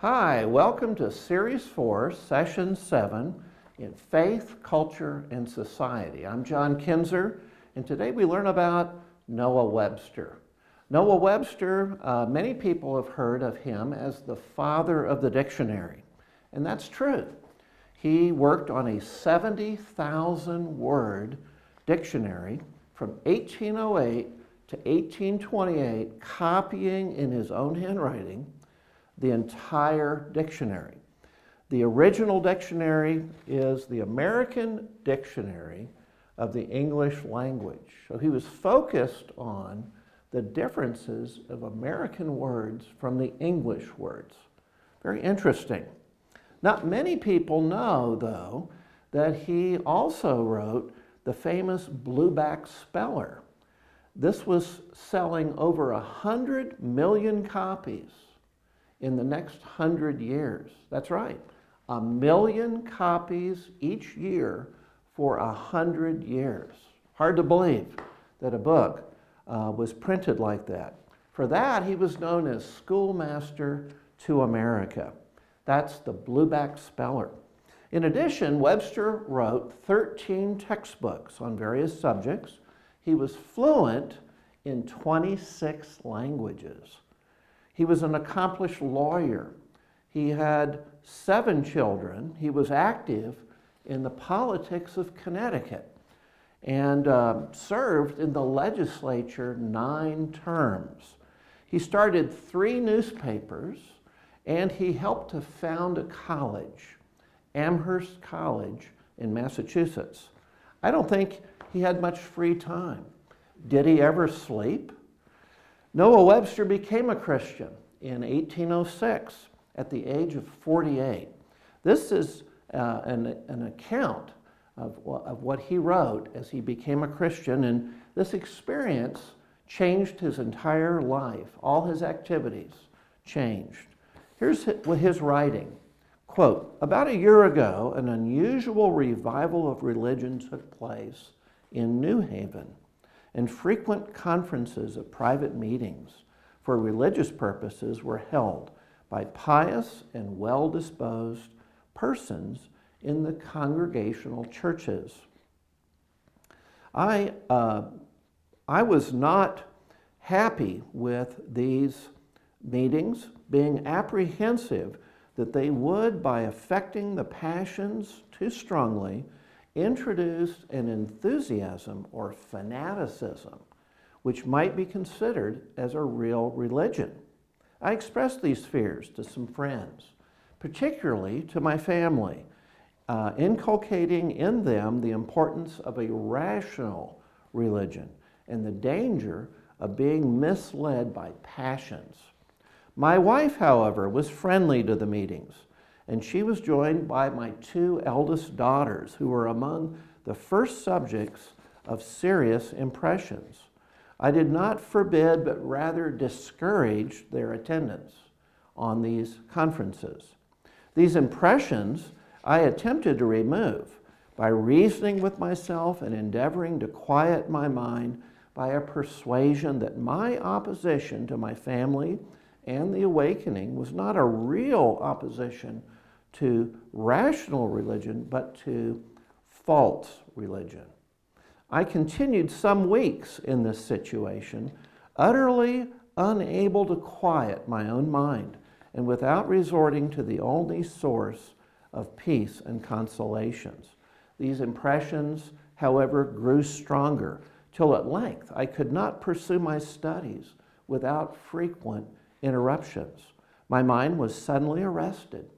Hi, welcome to Series 4, Session 7 in Faith, Culture, and Society. I'm John Kinzer, and today we learn about Noah Webster. Noah Webster, uh, many people have heard of him as the father of the dictionary, and that's true. He worked on a 70,000 word dictionary from 1808 to 1828, copying in his own handwriting the entire dictionary. The original dictionary is the American Dictionary of the English Language. So he was focused on the differences of American words from the English words. Very interesting. Not many people know, though, that he also wrote the famous Blueback Speller. This was selling over a 100 million copies in the next 100 years. That's right, a million copies each year for a 100 years. Hard to believe that a book uh, was printed like that. For that, he was known as Schoolmaster to America. That's the Blueback Speller. In addition, Webster wrote 13 textbooks on various subjects. He was fluent in 26 languages. He was an accomplished lawyer. He had seven children. He was active in the politics of Connecticut and uh, served in the legislature nine terms. He started three newspapers and he helped to found a college, Amherst College in Massachusetts. I don't think he had much free time. Did he ever sleep? Noah Webster became a Christian in 1806 at the age of 48. This is uh, an, an account of, of what he wrote as he became a Christian, and this experience changed his entire life. All his activities changed. Here's his writing. Quote, about a year ago, an unusual revival of religion took place in New Haven, and frequent conferences of private meetings for religious purposes were held by pious and well disposed persons in the congregational churches. I, uh, I was not happy with these meetings, being apprehensive that they would, by affecting the passions too strongly, introduce an enthusiasm or fanaticism which might be considered as a real religion. I expressed these fears to some friends, particularly to my family, uh, inculcating in them the importance of a rational religion and the danger of being misled by passions. My wife, however, was friendly to the meetings, and she was joined by my two eldest daughters, who were among the first subjects of serious impressions. I did not forbid, but rather discouraged their attendance on these conferences. These impressions I attempted to remove by reasoning with myself and endeavoring to quiet my mind by a persuasion that my opposition to my family and the awakening was not a real opposition to rational religion, but to false religion. I continued some weeks in this situation, utterly unable to quiet my own mind and without resorting to the only source of peace and consolations. These impressions, however, grew stronger till at length I could not pursue my studies without frequent interruptions. My mind was suddenly arrested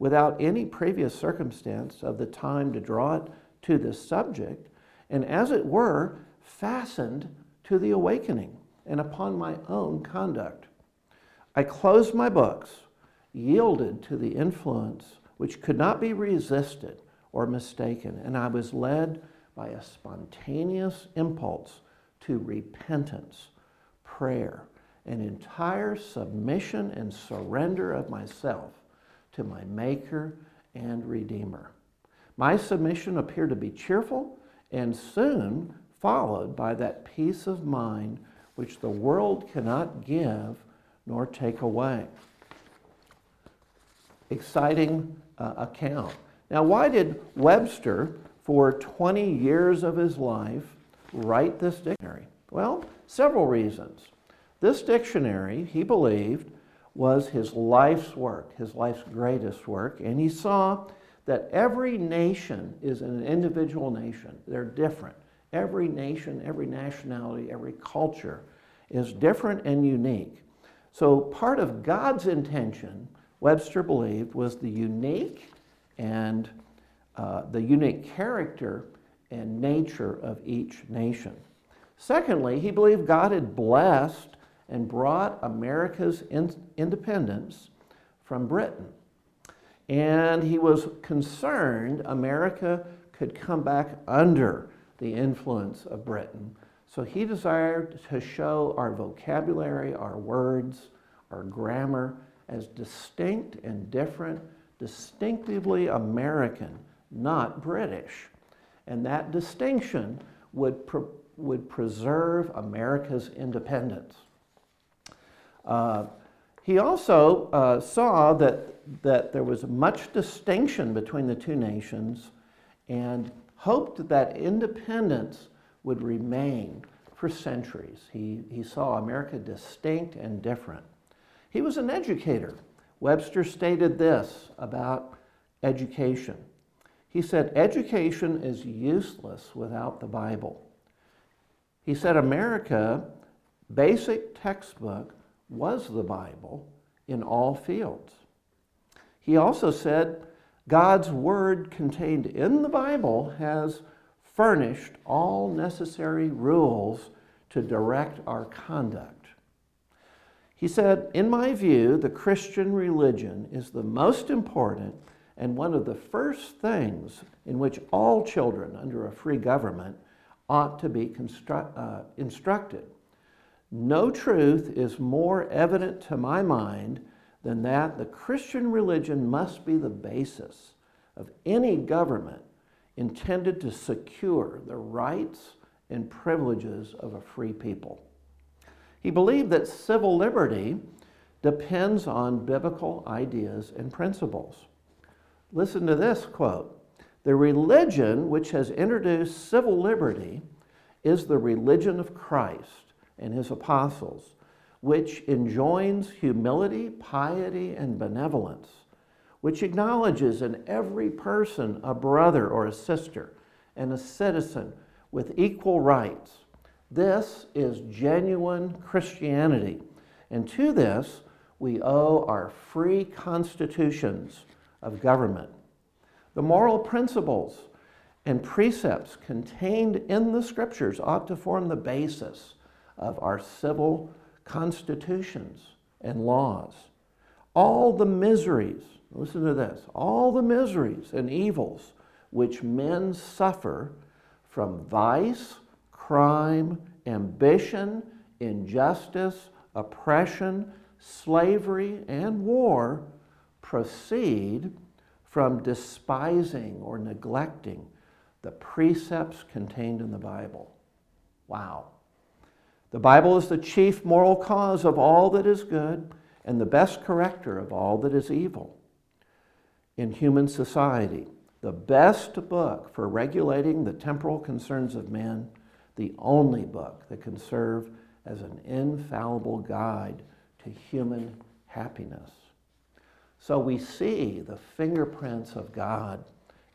without any previous circumstance of the time to draw it to this subject and as it were, fastened to the awakening and upon my own conduct. I closed my books, yielded to the influence which could not be resisted or mistaken, and I was led by a spontaneous impulse to repentance, prayer, an entire submission and surrender of myself to my Maker and Redeemer. My submission appeared to be cheerful and soon followed by that peace of mind which the world cannot give nor take away. exciting uh, account. Now, why did Webster, for 20 years of his life, write this dictionary? Well, several reasons. This dictionary, he believed, was his life's work, his life's greatest work, and he saw that every nation is an individual nation. They're different. Every nation, every nationality, every culture is different and unique. So, part of God's intention, Webster believed, was the unique and uh, the unique character and nature of each nation. Secondly, he believed God had blessed and brought America's in- independence from Britain. And he was concerned America could come back under the influence of Britain. So he desired to show our vocabulary, our words, our grammar as distinct and different, distinctively American, not British. And that distinction would, pre- would preserve America's independence. Uh, he also uh, saw that, that there was much distinction between the two nations and hoped that independence would remain for centuries. He, he saw America distinct and different. He was an educator. Webster stated this about education. He said, Education is useless without the Bible. He said, America, basic textbook was the Bible in all fields. He also said, God's word contained in the Bible has furnished all necessary rules to direct our conduct. He said, In my view, the Christian religion is the most important and one of the first things in which all children under a free government ought to be constru- uh, instructed. No truth is more evident to my mind than that the Christian religion must be the basis of any government intended to secure the rights and privileges of a free people. He believed that civil liberty depends on biblical ideas and principles. Listen to this quote The religion which has introduced civil liberty is the religion of Christ and his apostles, which enjoins humility, piety, and benevolence which acknowledges in every person a brother or a sister and a citizen with equal rights. This is genuine Christianity. And to this, we owe our free constitutions of government. The moral principles and precepts contained in the scriptures ought to form the basis of our civil constitutions and laws. All the miseries Listen to this all the miseries and evils which men suffer from vice, crime, ambition, injustice, oppression, slavery, and war proceed from despising or neglecting the precepts contained in the Bible. Wow. The Bible is the chief moral cause of all that is good and the best corrector of all that is evil in human society, the best book for regulating the temporal concerns of men, the only book that can serve as an infallible guide to human happiness. So we see the fingerprints of God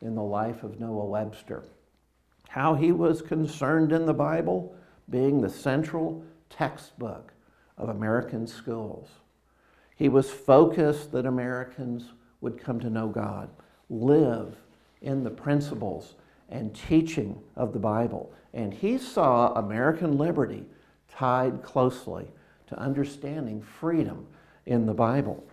in the life of Noah Webster. How he was concerned in the Bible being the central textbook of American schools. He was focused that Americans would come to know God, live in the principles and teaching of the Bible. And he saw American liberty tied closely to understanding freedom in the Bible.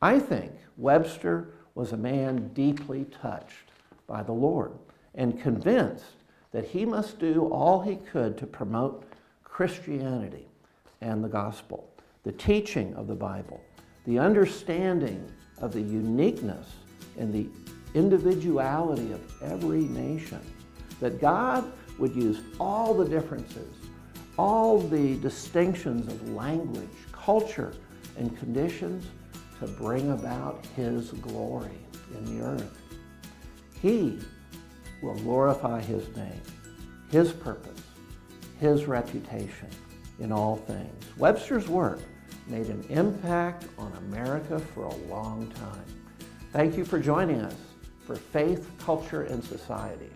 I think Webster was a man deeply touched by the Lord and convinced that he must do all he could to promote Christianity and the gospel, the teaching of the Bible, the understanding of the uniqueness and the individuality of every nation. That God would use all the differences, all the distinctions of language, culture, and conditions to bring about His glory in the earth. He will glorify His name, His purpose, His reputation in all things. Webster's work made an impact on America for a long time. Thank you for joining us for Faith, Culture, and Society.